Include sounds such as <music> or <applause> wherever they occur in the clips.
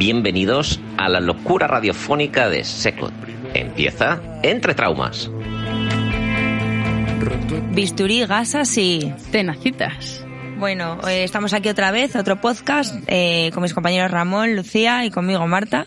Bienvenidos a la locura radiofónica de Secot. Empieza Entre Traumas. Bisturí, gasas y... Tenacitas. Bueno, eh, estamos aquí otra vez, otro podcast, eh, con mis compañeros Ramón, Lucía y conmigo Marta.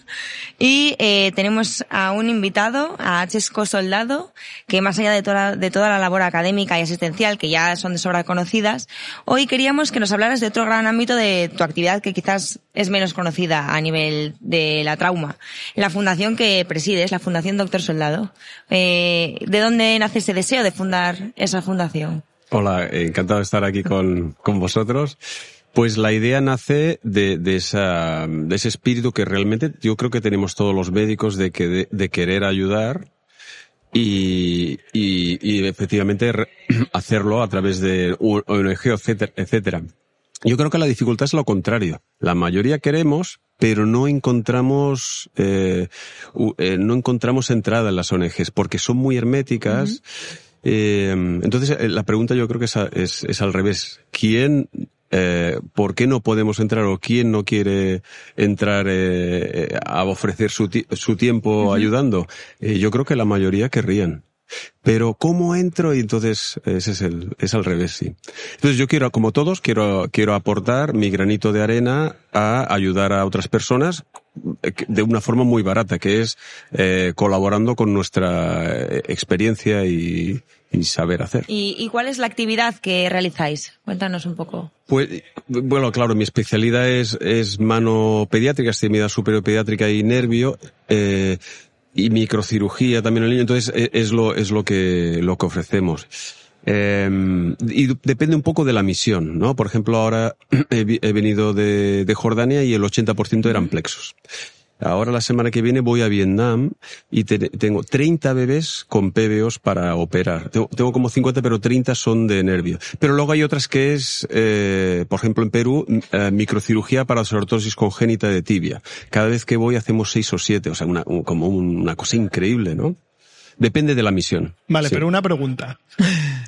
Y eh, tenemos a un invitado, a Chesco Soldado, que más allá de toda, de toda la labor académica y asistencial, que ya son de sobra conocidas, hoy queríamos que nos hablaras de otro gran ámbito de tu actividad que quizás es menos conocida a nivel de la trauma. La fundación que presides, la Fundación Doctor Soldado. ¿De dónde nace ese deseo de fundar esa fundación? Hola, encantado de estar aquí con, con vosotros. Pues la idea nace de, de, esa, de ese espíritu que realmente yo creo que tenemos todos los médicos de, que, de, querer ayudar y, y, y, efectivamente <clears throat> hacerlo a través de ONG, etcétera, etcétera. Yo creo que la dificultad es lo contrario. La mayoría queremos, pero no encontramos eh, eh, no encontramos entrada en las ONGs porque son muy herméticas. Eh, entonces, eh, la pregunta yo creo que es, es, al revés. ¿Quién, eh, por qué no podemos entrar o quién no quiere entrar eh, a ofrecer su, su tiempo ayudando? Eh, yo creo que la mayoría querrían. Pero ¿cómo entro? Y entonces ese es el, es al revés, sí. Entonces yo quiero, como todos, quiero, quiero aportar mi granito de arena a ayudar a otras personas de una forma muy barata, que es eh, colaborando con nuestra eh, experiencia y, y saber hacer. ¿Y, ¿Y, cuál es la actividad que realizáis? Cuéntanos un poco. Pues, bueno, claro, mi especialidad es, es mano pediátrica, extremidad superior pediátrica y nervio. Eh, y microcirugía también en el niño, entonces e, es lo, es lo que, lo que ofrecemos. Eh, y depende un poco de la misión, ¿no? Por ejemplo, ahora <clears throat> he, venido de, Jordania y el 80% eran plexos. Ahora la semana que viene voy a Vietnam y te, tengo 30 bebés con PBOs para operar. Tengo, como 50, pero 30 son de nervio. Pero luego hay otras que es, eh, por ejemplo, en Perú, eh, microcirugía para sortosis congénita de tibia. Cada vez que voy hacemos 6 o 7, o sea, una, un, como una cosa increíble, ¿no? Depende de la misión. Vale, sí. pero una pregunta.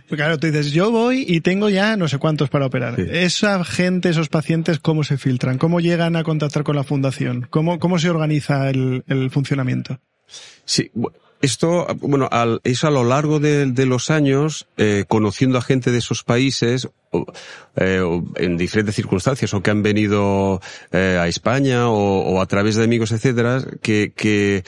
Claro, tú dices, yo voy y tengo ya no sé cuántos para operar. Sí. Esa gente, esos pacientes, ¿cómo se filtran? ¿Cómo llegan a contactar con la fundación? ¿Cómo, cómo se organiza el, el funcionamiento? Sí, esto, bueno, al, eso a lo largo de, de los años, eh, conociendo a gente de esos países, eh, en diferentes circunstancias, o que han venido eh, a España, o, o, a través de amigos, etcétera, que, que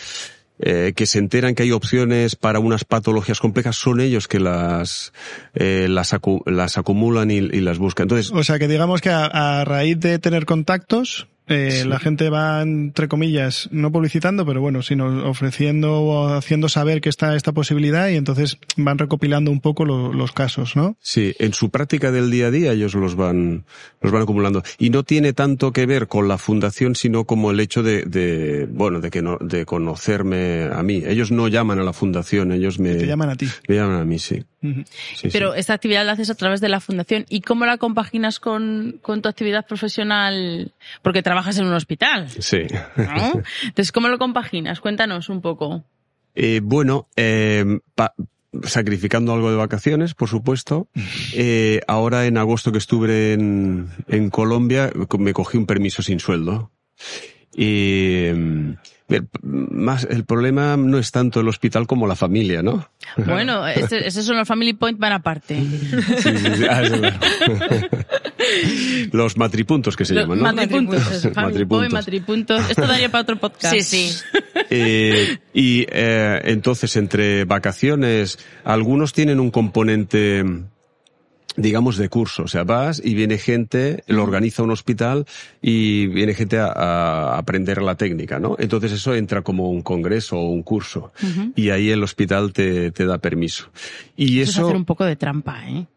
eh, que se enteran que hay opciones para unas patologías complejas, son ellos que las, eh, las, acu las, acumulan y, y, las buscan. Entonces, o sea que digamos que a, a raíz de tener contactos, eh, sí. la gente va, entre comillas, no publicitando, pero bueno, sino ofreciendo o haciendo saber que está esta posibilidad y entonces van recopilando un poco lo, los casos, ¿no? Sí, en su práctica del día a día ellos los van, los van acumulando. Y no tiene tanto que ver con la fundación, sino como el hecho de, de bueno, de que no, de conocerme a mí. Ellos no llaman a la fundación, ellos me... Te llaman a ti. Me llaman a mí, sí. Uh -huh. sí Pero sí. esta actividad la haces a través de la fundación. ¿Y cómo la compaginas con, con tu actividad profesional? Porque trabajas en un hospital. Sí. ¿no? Entonces, ¿cómo lo compaginas? Cuéntanos un poco. Eh, bueno, eh, pa sacrificando algo de vacaciones, por supuesto. Eh, ahora en agosto que estuve en, en Colombia, me cogí un permiso sin sueldo. Y más el problema no es tanto el hospital como la familia, ¿no? <laughs> Bueno, ese, ese son los family point van aparte. Sí, sí, sí. Ah, <laughs> los matripuntos que se los llaman, ¿no? Matripuntos. matripuntos. matripuntos. Esto daría para otro podcast. Sí, sí. <laughs> Eh, y eh, entonces entre vacaciones, algunos tienen un componente digamos, de curso. O sea, vas y viene gente, lo organiza un hospital y viene gente a, a aprender la técnica, ¿no? Entonces eso entra como un congreso o un curso. Uh -huh. Y ahí el hospital te, te da permiso. Y eso... eso es hacer un poco de trampa, ¿eh?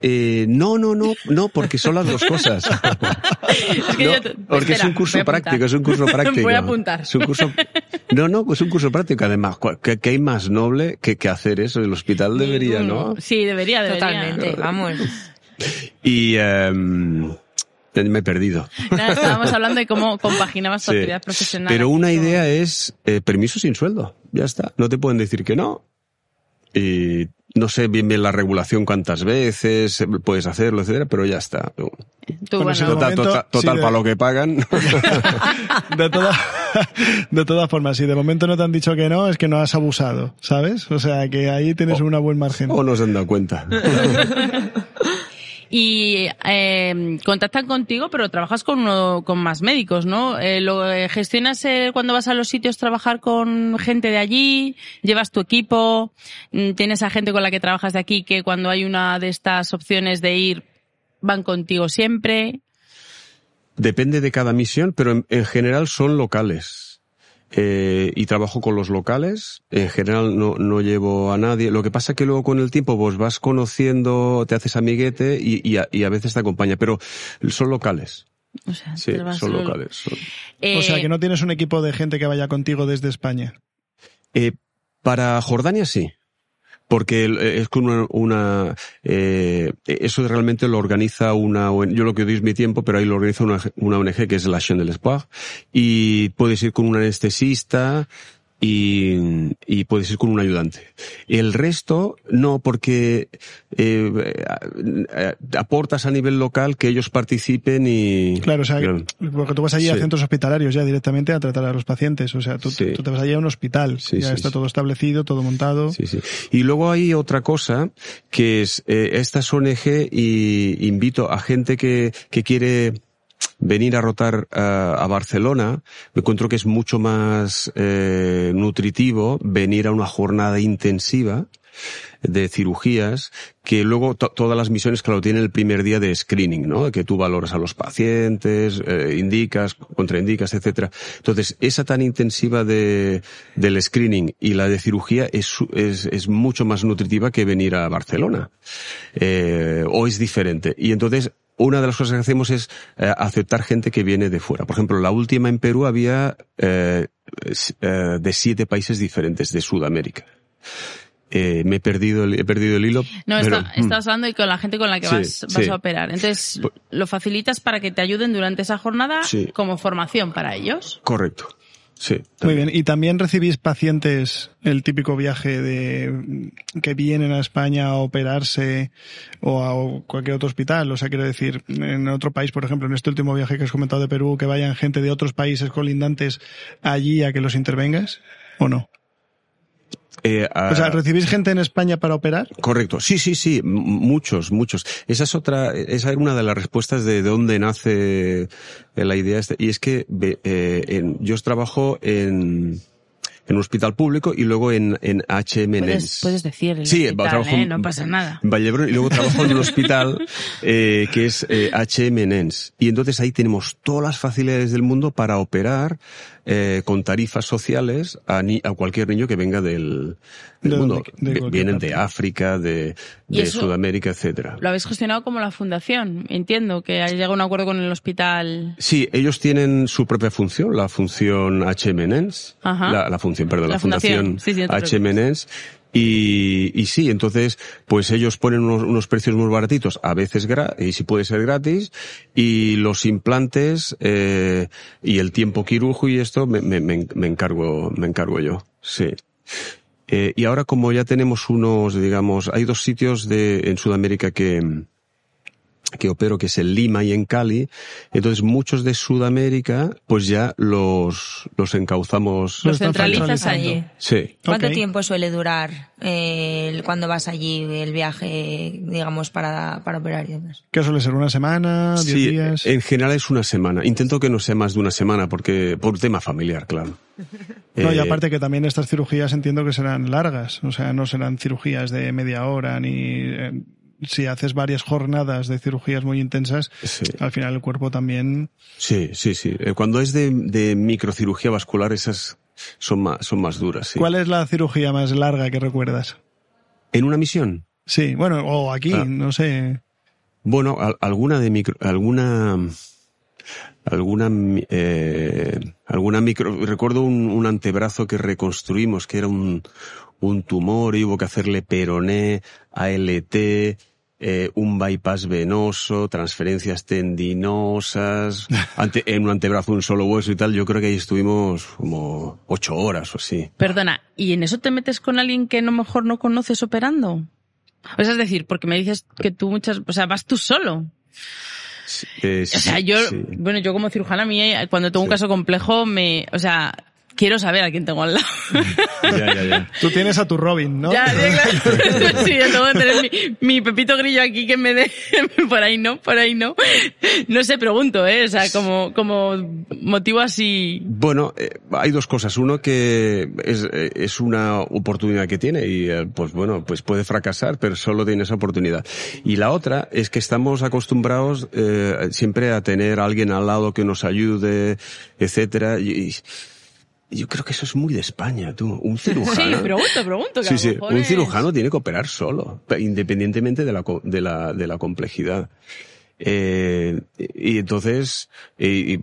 Eh, no, no, no, no, porque son las dos cosas. <laughs> es que no, yo te... porque Espera, es un curso práctico, es un curso <laughs> práctico. Voy a apuntar. Es un curso No, no, pues un curso práctico. Además, ¿qué, hay más noble que, que hacer eso? El hospital debería, ¿no? Sí, debería, debería. Totalmente, vamos. Y... em, me he perdido. Nada, estábamos hablando de cómo compaginabas tu Sí. actividad profesional. Pero una idea es eh, permiso sin sueldo. Ya está. No te pueden decir que no. Y no sé bien bien la regulación cuántas veces eh, puedes hacerlo, etcétera, pero ya está. Tú, Bueno, bueno, sí, de Total, momento, total, sí, total de- para lo que pagan. <laughs> De, toda- de todas formas, si de momento no te han dicho que no, es que no has abusado, ¿sabes? O sea, que ahí tienes una buen margen. o no se han dado cuenta. <laughs> Y eh, contactan contigo, pero trabajas con, uno- con más médicos, ¿no? Eh, lo, eh, ¿Gestionas eh, cuando vas a los sitios trabajar con gente de allí? ¿Llevas tu equipo? Mm, ¿Tienes a gente con la que trabajas de aquí que cuando hay una de estas opciones de ir van contigo siempre? Depende de cada misión, pero en, en general son locales. Eh, y trabajo con los locales. En general no, no llevo a nadie. Lo que pasa que luego con el tiempo pues vas conociendo, te haces amiguete y, y, a, y a veces te acompaña. Pero son locales. O sea, Sí, son lo- locales. son- Eh, O sea, que no tienes un equipo de gente que vaya contigo desde España. Eh, para Jordania sí. Porque eh, es con una, una, eh, eso realmente lo organiza una, yo lo que doy es mi tiempo, pero ahí lo organiza una, una ONG que es la Action del Espoir, y puedes ir con un anestesista, y, y puedes ir con un ayudante. El resto, no, porque eh, eh, aportas a nivel local que ellos participen y... Claro, o sea, Claro. porque tú vas allí a centros hospitalarios ya directamente a tratar a los pacientes. O sea, tú, Sí. tú te vas allí a un hospital. Sí, ya está todo establecido, todo montado. Sí, sí. Y luego hay otra cosa que es eh, estas ONG y invito a gente que, que quiere venir a rotar a, a Barcelona, me encuentro que es mucho más eh, nutritivo venir a una jornada intensiva de cirugías que luego to- todas las misiones claro tienen el primer día de screening no que tú valoras a los pacientes eh, indicas contraindicas etcétera. Entonces esa tan intensiva de del screening y la de cirugía es es, es mucho más nutritiva que venir a Barcelona. Eh, o es diferente. Y entonces una de las cosas que hacemos es eh, aceptar gente que viene de fuera. Por ejemplo, la última en Perú había eh, eh, de siete países diferentes de Sudamérica. Eh, me he perdido el, he perdido el hilo. No, pero, está- mm, estás hablando y con la gente con la que Sí, vas, vas sí. a operar. Entonces, lo facilitas para que te ayuden durante esa jornada Sí. como formación para ellos. Correcto. Sí. Muy bien. ¿Y también recibís pacientes el típico viaje de que vienen a España a operarse o a cualquier otro hospital? O sea, quiero decir, en otro país, por ejemplo, en este último viaje que has comentado de Perú, que vayan gente de otros países colindantes allí a que los intervengas o no? Eh, ah, O sea, ¿recibís gente en España para operar? Correcto. Sí, sí, sí. Muchos, muchos. Esa es otra, esa era una de las respuestas de, de dónde nace la idea esta. Y es que eh, en- yo trabajo en, en un hospital público y luego en, en HM Puedes, puedes decir el Sí, hospital, trabajo ¿eh? en- no pasa nada. en Vallebrón y luego trabajo en un hospital <laughs> eh, que es eh, HM Nens. Y entonces ahí tenemos todas las facilidades del mundo para operar eh, con tarifas sociales a, ni- a cualquier niño que venga del, del De mundo. donde- de Vienen de. África, de, de Sudamérica, etcétera. Lo habéis gestionado como la fundación. Entiendo que hay llegado a un acuerdo con el hospital. Sí, ellos tienen su propia función, la función HM Nens. Ajá. La, la función, perdón, La la, fundación. fundación, Sí. Y, y sí, entonces, pues ellos ponen unos, unos precios muy baratitos, a veces gra y si puede ser gratis, y los implantes, eh, y el tiempo quirúrgico y esto me, me, me, me encargo, me encargo yo. Sí. Eh, y ahora como ya tenemos unos, digamos, hay dos sitios de, en Sudamérica que, que opero, que es en Lima y en Cali. Entonces muchos de Sudamérica, pues ya los, los encauzamos. Lo Los centralizas allí. Sí. ¿Cuánto tiempo suele durar eh, el- cuando vas allí el viaje, digamos, para, para operar y demás? ¿Qué suele ser? ¿Una semana? ¿Diez Sí, días? en general es una semana. Intento que no sea más de una semana porque, por tema familiar, claro. <laughs> No, y Eh, aparte que también estas cirugías entiendo que serán largas, o sea, no serán cirugías de media hora ni eh, si haces varias jornadas de cirugías muy intensas, Sí. al final el cuerpo también Sí, sí, sí. Eh, Cuando es de, de microcirugía vascular, esas son más, son más duras, sí. ¿Cuál es la cirugía más larga que recuerdas? ¿En una misión? Sí, bueno, o aquí, Ah. no sé. Bueno, al- alguna de micro, alguna, alguna, eh, alguna alguna micro, recuerdo un, un antebrazo que reconstruimos que era un, un tumor y hubo que hacerle peroné, ALT, eh, un bypass venoso, transferencias tendinosas, <laughs> ante, en un antebrazo un solo hueso y tal. Yo creo que ahí estuvimos como ocho horas o así. Perdona, ¿y en eso te metes con alguien que a lo mejor no conoces operando? O sea, es decir, porque me dices que tú muchas, o sea, vas tú solo. Eh, O sea, sí, yo, sí. bueno, yo como cirujana mía, cuando tengo un caso complejo, me, o sea, quiero saber a quién tengo al lado. <laughs> Ya, ya, ya. Tú tienes a tu Robin, ¿no? Ya, ya, claro. <laughs> <laughs> sí, yo tengo que tener mi, mi pepito grillo aquí que me dé, por ahí no, por ahí no. No sé, pregunto, eh, o sea, como, como motivo así. Bueno, eh, hay dos cosas. Uno que es, eh, es una oportunidad que tiene y eh, pues bueno, pues puede fracasar, pero solo tiene esa oportunidad. Y la otra es que estamos acostumbrados eh, siempre a tener a alguien al lado que nos ayude, etcétera. Y, y yo creo que eso es muy de España, tú. Un Sí, cirujano. pregunto, pregunto. Que a Sí, lo sí. mejor Un es- cirujano tiene que operar solo, independientemente de la, de la, de la complejidad. Eh, y entonces, y- y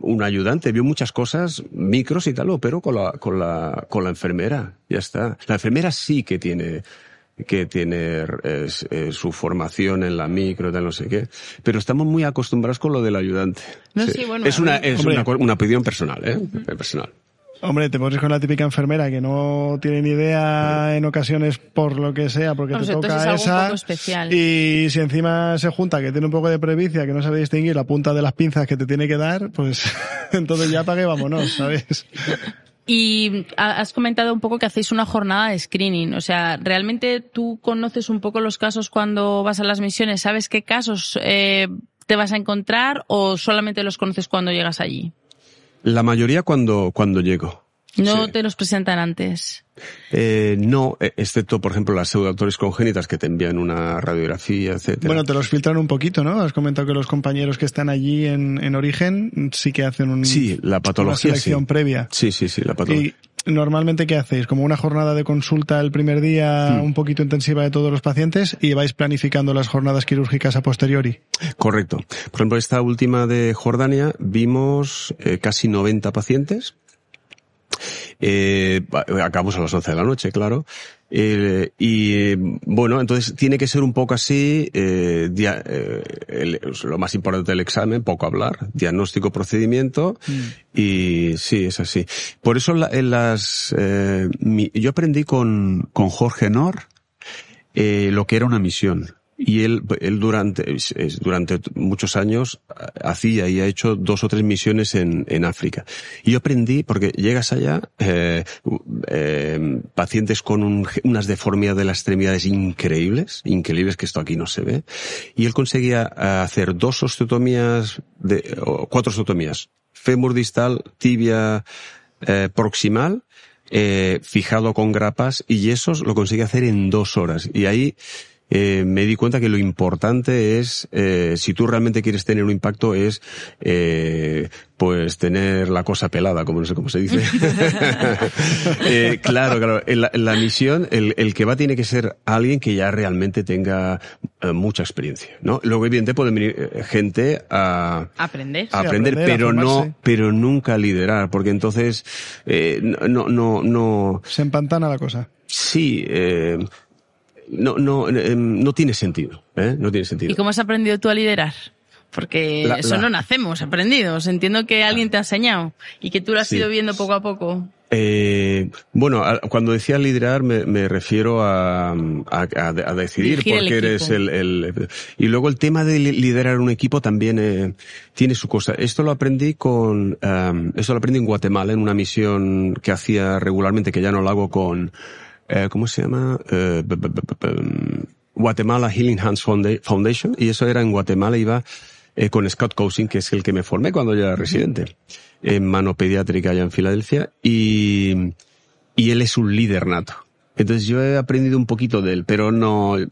un ayudante vio muchas cosas, micros y tal, pero con la, con la, con la enfermera. Ya está. La enfermera sí que tiene, que tiene eh, su formación en la micro, tal, no sé qué. Pero estamos muy acostumbrados con lo del ayudante. No, sí, bueno, es a una, es una, una opinión personal, ¿eh? Personal. Hombre, te pones con la típica enfermera que no tiene ni idea en ocasiones por lo que sea, porque te toca es esa. especial. Y si encima se junta que tiene un poco de previcia, que no sabe distinguir la punta de las pinzas que te tiene que dar, pues <laughs> entonces ya pague, vámonos, ¿sabes? <laughs> Y ha- has comentado un poco que hacéis una jornada de screening. O sea, ¿realmente tú conoces un poco los casos cuando vas a las misiones? ¿Sabes qué casos eh, te vas a encontrar o solamente los conoces cuando llegas allí? La mayoría cuando, cuando llego. No Sí. te los presentan antes. Eh, no, eh, excepto, por ejemplo, las pseudoautoris congénitas que te envían una radiografía, etcétera. Bueno, te los filtran un poquito, ¿no? Has comentado que los compañeros que están allí en, en origen sí que hacen un, sí, la una patología selección sí. previa. Sí, sí, sí, la patología. Normalmente, ¿qué hacéis? Como una jornada de consulta el primer día, Hmm. un poquito intensiva de todos los pacientes, y vais planificando las jornadas quirúrgicas a posteriori. Correcto. Por ejemplo, esta última de Jordania vimos eh, casi 90 pacientes. Eh, ba- acabamos a las 11 de la noche, claro. Eh, y bueno, entonces tiene que ser un poco así, eh, dia- eh, el- lo más importante del examen, poco hablar, diagnóstico, procedimiento, y sí, es así. Por eso la- en las, mi- yo aprendí con, con Jorge Nor, lo que era una misión. Y él, él durante, durante muchos años ah, hacía y ha hecho dos o tres misiones en, en África. Y yo aprendí, porque llegas allá, eh, eh, pacientes con un- unas deformidades de las extremidades increíbles, increíbles que esto aquí no se ve. Y él conseguía ah, hacer dos osteotomías, de, cuatro osteotomías. Fémur distal, tibia eh, proximal, eh, fijado con grapas y yesos lo consigue hacer en dos horas. Y ahí eh, me di cuenta que lo importante es, eh, si tú realmente quieres tener un impacto, es eh, pues tener la cosa pelada, como no sé cómo se dice. <laughs> <laughs> Eh, claro, claro. En la, en la misión, el, el que va tiene que ser alguien que ya realmente tenga eh, mucha experiencia, ¿no? Luego, evidentemente, puede venir gente a, Aprender. a aprender, aprender, a pero no, pero nunca a liderar, porque entonces eh, no, no, no, Se empantana la cosa. sí, eh, no, no, eh, no tiene sentido, ¿eh? No tiene sentido. ¿Y cómo has aprendido tú a liderar? Porque La- eso la- no nacemos aprendidos. Entiendo que alguien te ha enseñado y que tú lo has Sí. ido viendo poco a poco. Eh, bueno, a- cuando decía liderar me, me refiero a, a, decidir Dirigir el porque eres el, el- Y luego el tema de li- liderar un equipo también eh, tiene su cosa. Esto lo aprendí con... em, esto lo aprendí en Guatemala en una misión que hacía regularmente, que ya no lo hago con... eh, ¿Cómo se llama? Eh, em, Guatemala Healing Hands Founda- Foundation. Y eso era en Guatemala, iba eh, con Scott Cousin, que es el que me formé cuando yo era residente en mano pediátrica allá en Filadelfia y, y él es un líder nato. Entonces yo he aprendido un poquito de él, pero no, él,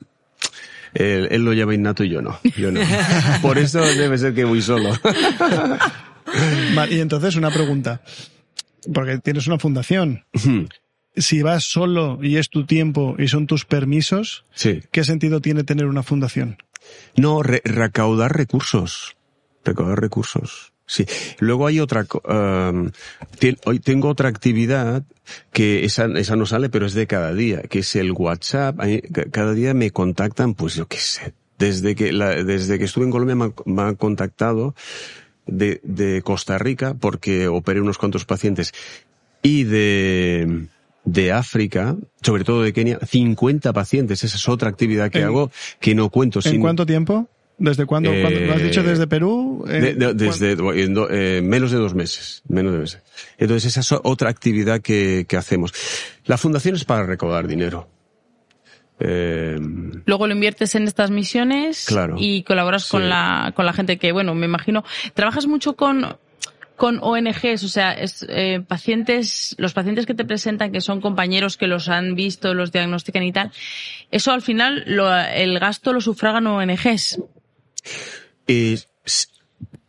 él lo lleva innato y yo no, yo no. <laughs> Por eso debe ser que voy solo. Vale, y entonces una pregunta. Porque tienes una fundación. Si vas solo y es tu tiempo y son tus permisos, Sí. ¿qué sentido tiene tener una fundación? No, re- recaudar recursos. Recaudar recursos. Sí. Luego hay otra, um, hoy tengo otra actividad que esa, esa no sale, pero es de cada día, que es el WhatsApp. Cada día me contactan, pues yo qué sé. Desde que, la- desde que estuve en Colombia me han, me han contactado de, de Costa Rica porque operé unos cuantos pacientes y de, de África, sobre todo de Kenia, 50 pacientes. Esa es otra actividad que ¿En- hago que no cuento. ¿En sin- cuánto tiempo? ¿Desde cuándo? Eh, ¿Cuándo? ¿Lo has dicho desde Perú? Eh, de- de- desde en do- eh, menos de dos meses, menos de meses. Entonces esa es otra actividad que, que hacemos. La fundación es para recaudar dinero. Eh, Luego lo inviertes en estas misiones Claro. y colaboras Sí. con la con la gente que, bueno, me imagino, trabajas mucho con con ONGs, o sea, es, eh, pacientes, los pacientes que te presentan, que son compañeros que los han visto, los diagnostican y tal, eso al final lo, el gasto lo sufragan ONGs.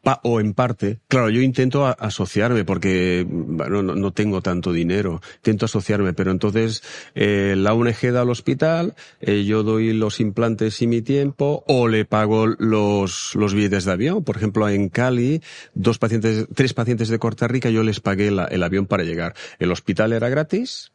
Pa- o en parte, claro, yo intento asociarme porque bueno, no, no tengo tanto dinero, intento asociarme, pero entonces eh, la ONG da al hospital, eh, yo doy los implantes y mi tiempo, o le pago los, los billetes de avión. Por ejemplo, en Cali, dos pacientes, tres pacientes de Costa Rica, yo les pagué el avión para llegar. El hospital era gratis,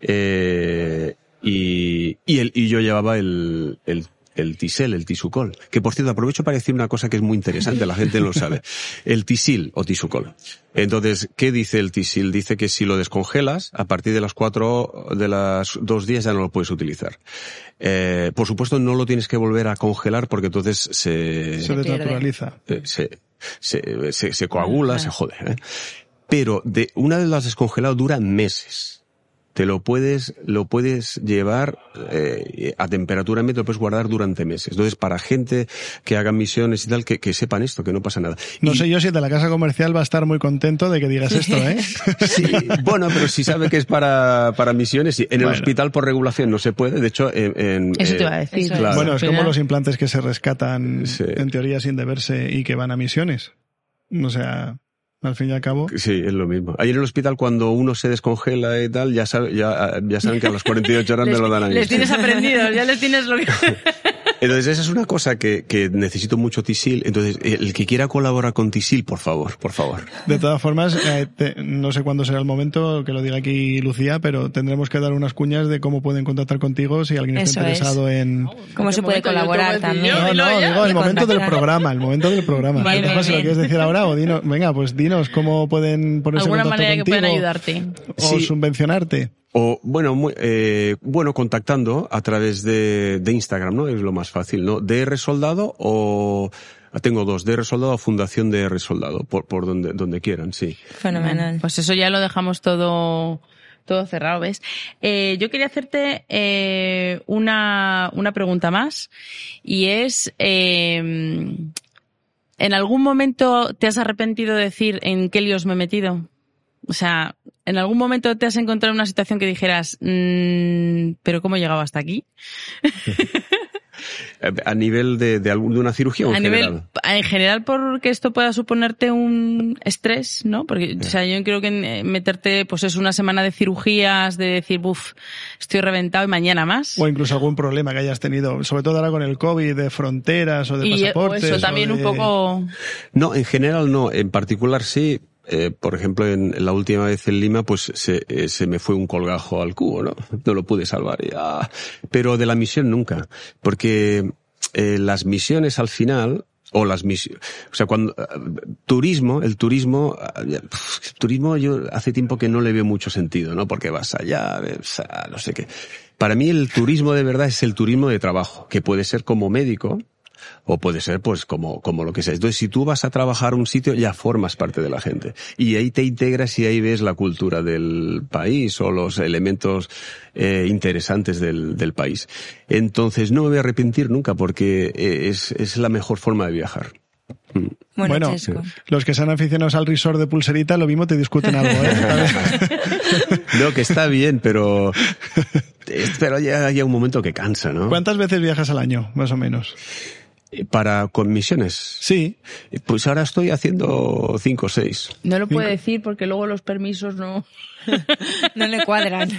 eh, y, y, el, y yo llevaba el, el, el Tisel, el Tisucol. Que por cierto, aprovecho para decir una cosa que es muy interesante, la gente no lo sabe. El Tisil o Tisucol. Entonces, ¿qué dice el Tisil? Dice que si lo descongelas, a partir de las cuatro, de las dos días ya no lo puedes utilizar. Eh, por supuesto, no lo tienes que volver a congelar porque entonces se, se desnaturaliza. eh, se, se, se, se coagula, se jode. ¿eh? Pero de una vez lo has descongelado dura meses. Te lo puedes, lo puedes llevar eh, a temperatura ambiente, lo puedes guardar durante meses. Entonces, para gente que haga misiones y tal, que, que sepan esto, que no pasa nada. No Y- sé yo si de la casa comercial va a estar muy contento de que digas esto, ¿eh? <laughs> Sí, bueno, pero si sabe que es para, para misiones, sí. en el Bueno. hospital por regulación no se puede. De hecho, en, en, Eso eh, te iba a decir. Es. Claro. Bueno, es como los implantes que se rescatan Sí. en teoría sin deberse y que van a misiones. O sea, al fin y al cabo. Sí, es lo mismo. Ayer en el hospital cuando uno se descongela y tal, ya, sabe, ya, ya saben que a las 48 horas <laughs> me Les, lo dan a mí. les tienes aprendidos, ya les tienes lo que... <laughs> Entonces esa es una cosa que, que necesito mucho Tisil. Entonces el que quiera colaborar con Tisil, por favor, por favor. De todas formas, eh, te- no sé cuándo será el momento que lo diga aquí Lucía, pero tendremos que dar unas cuñas de cómo pueden contactar contigo si alguien está Eso es. interesado en... ¿Cómo ¿En se puede colaborar también? No, no, digo el momento del programa, el momento del programa. Mejor bien, si lo quieres decir ahora o dinos, venga, pues dinos cómo pueden ponerse en Alguna contacto manera que contigo puedan ayudarte. o Sí. subvencionarte. O, bueno, muy- eh, bueno, contactando a través de, de Instagram, ¿no? Es lo más fácil, ¿no? DR Soldado o, tengo dos, DR Soldado o Fundación DR Soldado, por, por donde, donde quieran, sí. Fenomenal. Pues eso ya lo dejamos todo todo cerrado, ¿ves? Eh, yo quería hacerte eh, una, una pregunta más y es, eh, ¿en algún momento te has arrepentido de decir en qué líos me he metido? O sea, ¿en algún momento te has encontrado en una situación que dijeras, "Mm, pero cómo he llegado hasta aquí? <laughs> Eh, A nivel de, de, algún- de una cirugía o en a nivel, general. en general porque esto pueda suponerte un estrés, ¿no? Porque, o sea, yo creo que eh, meterte, pues es una semana de cirugías, de decir, buf, estoy reventado y mañana más. O incluso algún problema que hayas tenido, sobre todo ahora con el COVID, de fronteras o de y eh, o pasaportes. eso o también de- un poco, No, en general no. En particular sí. Eh, por ejemplo, en la última vez en Lima, pues se, eh, se me fue un colgajo al cubo, ¿no? No lo pude salvar. ah. Pero de la misión nunca. Porque eh, las misiones al final, o las misiones, o sea, cuando, turismo, el turismo, ah, pf, turismo yo hace tiempo que no le veo mucho sentido, ¿no? Porque vas allá, ves a no sé qué. Para mí el turismo de verdad es el turismo de trabajo, que puede ser como médico, o puede ser pues como, como lo que sea. Entonces, si tú vas a trabajar a un sitio, ya formas parte de la gente. Y ahí te integras y ahí ves la cultura del país o los elementos eh, interesantes del, del país. Entonces, no me voy a arrepentir nunca porque eh, es, es la mejor forma de viajar. Bueno, Bueno, los que sean aficionados al resort de pulserita, lo mismo te discuten algo, ¿eh? <laughs> No, que está bien, pero, pero ya hay un momento que cansa, ¿no? ¿Cuántas veces viajas al año, más o menos? Para comisiones. Sí. Pues ahora estoy haciendo cinco o seis. No lo puede decir porque luego los permisos no... <laughs> no le cuadran. <laughs>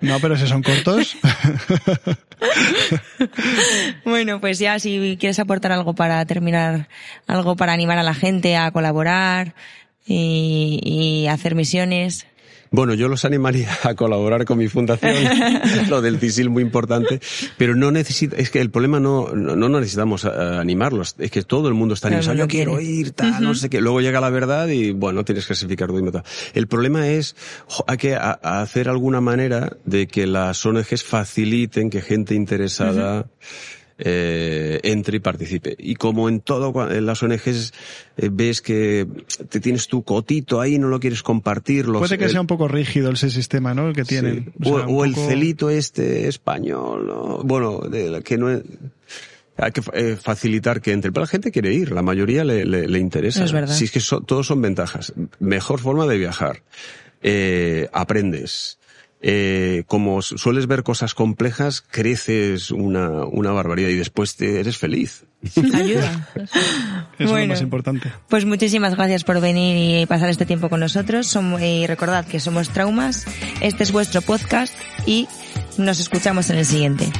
No, pero si son cortos. <laughs> bueno, pues ya si quieres aportar algo para terminar, algo para animar a la gente a colaborar y, y hacer misiones. Bueno, yo los animaría a colaborar con mi fundación, <laughs> lo del CISIL muy importante, pero no necesita, es que el problema no, no, necesitamos eh, animarlos, es que todo el mundo está animado, yo quiero ir, tal, no sé qué, luego llega la verdad y bueno, tienes que clasificar todo y El problema es, hay que hacer alguna manera de que las ONGs faciliten que gente interesada eh, entre y participe. Y como en todo, en las ONGs eh, ves que te tienes tu cotito ahí, no lo quieres compartir. Puede que sea un poco rígido ese sistema, ¿no? El que tienen. O, el celito este español, bueno, de, que no es, hay que eh, facilitar que entre. Pero la gente quiere ir, la mayoría le, le, interesa. Es verdad. Si es que todos son ventajas. Mejor forma de viajar. Eh, aprendes eh, como sueles ver cosas complejas, creces una, una barbaridad y después te eres feliz. <laughs> Ayuda. Eso es lo más importante. Pues muchísimas gracias por venir y pasar este tiempo con nosotros. y recordad que somos Traumas. Este es vuestro podcast y nos escuchamos en el siguiente.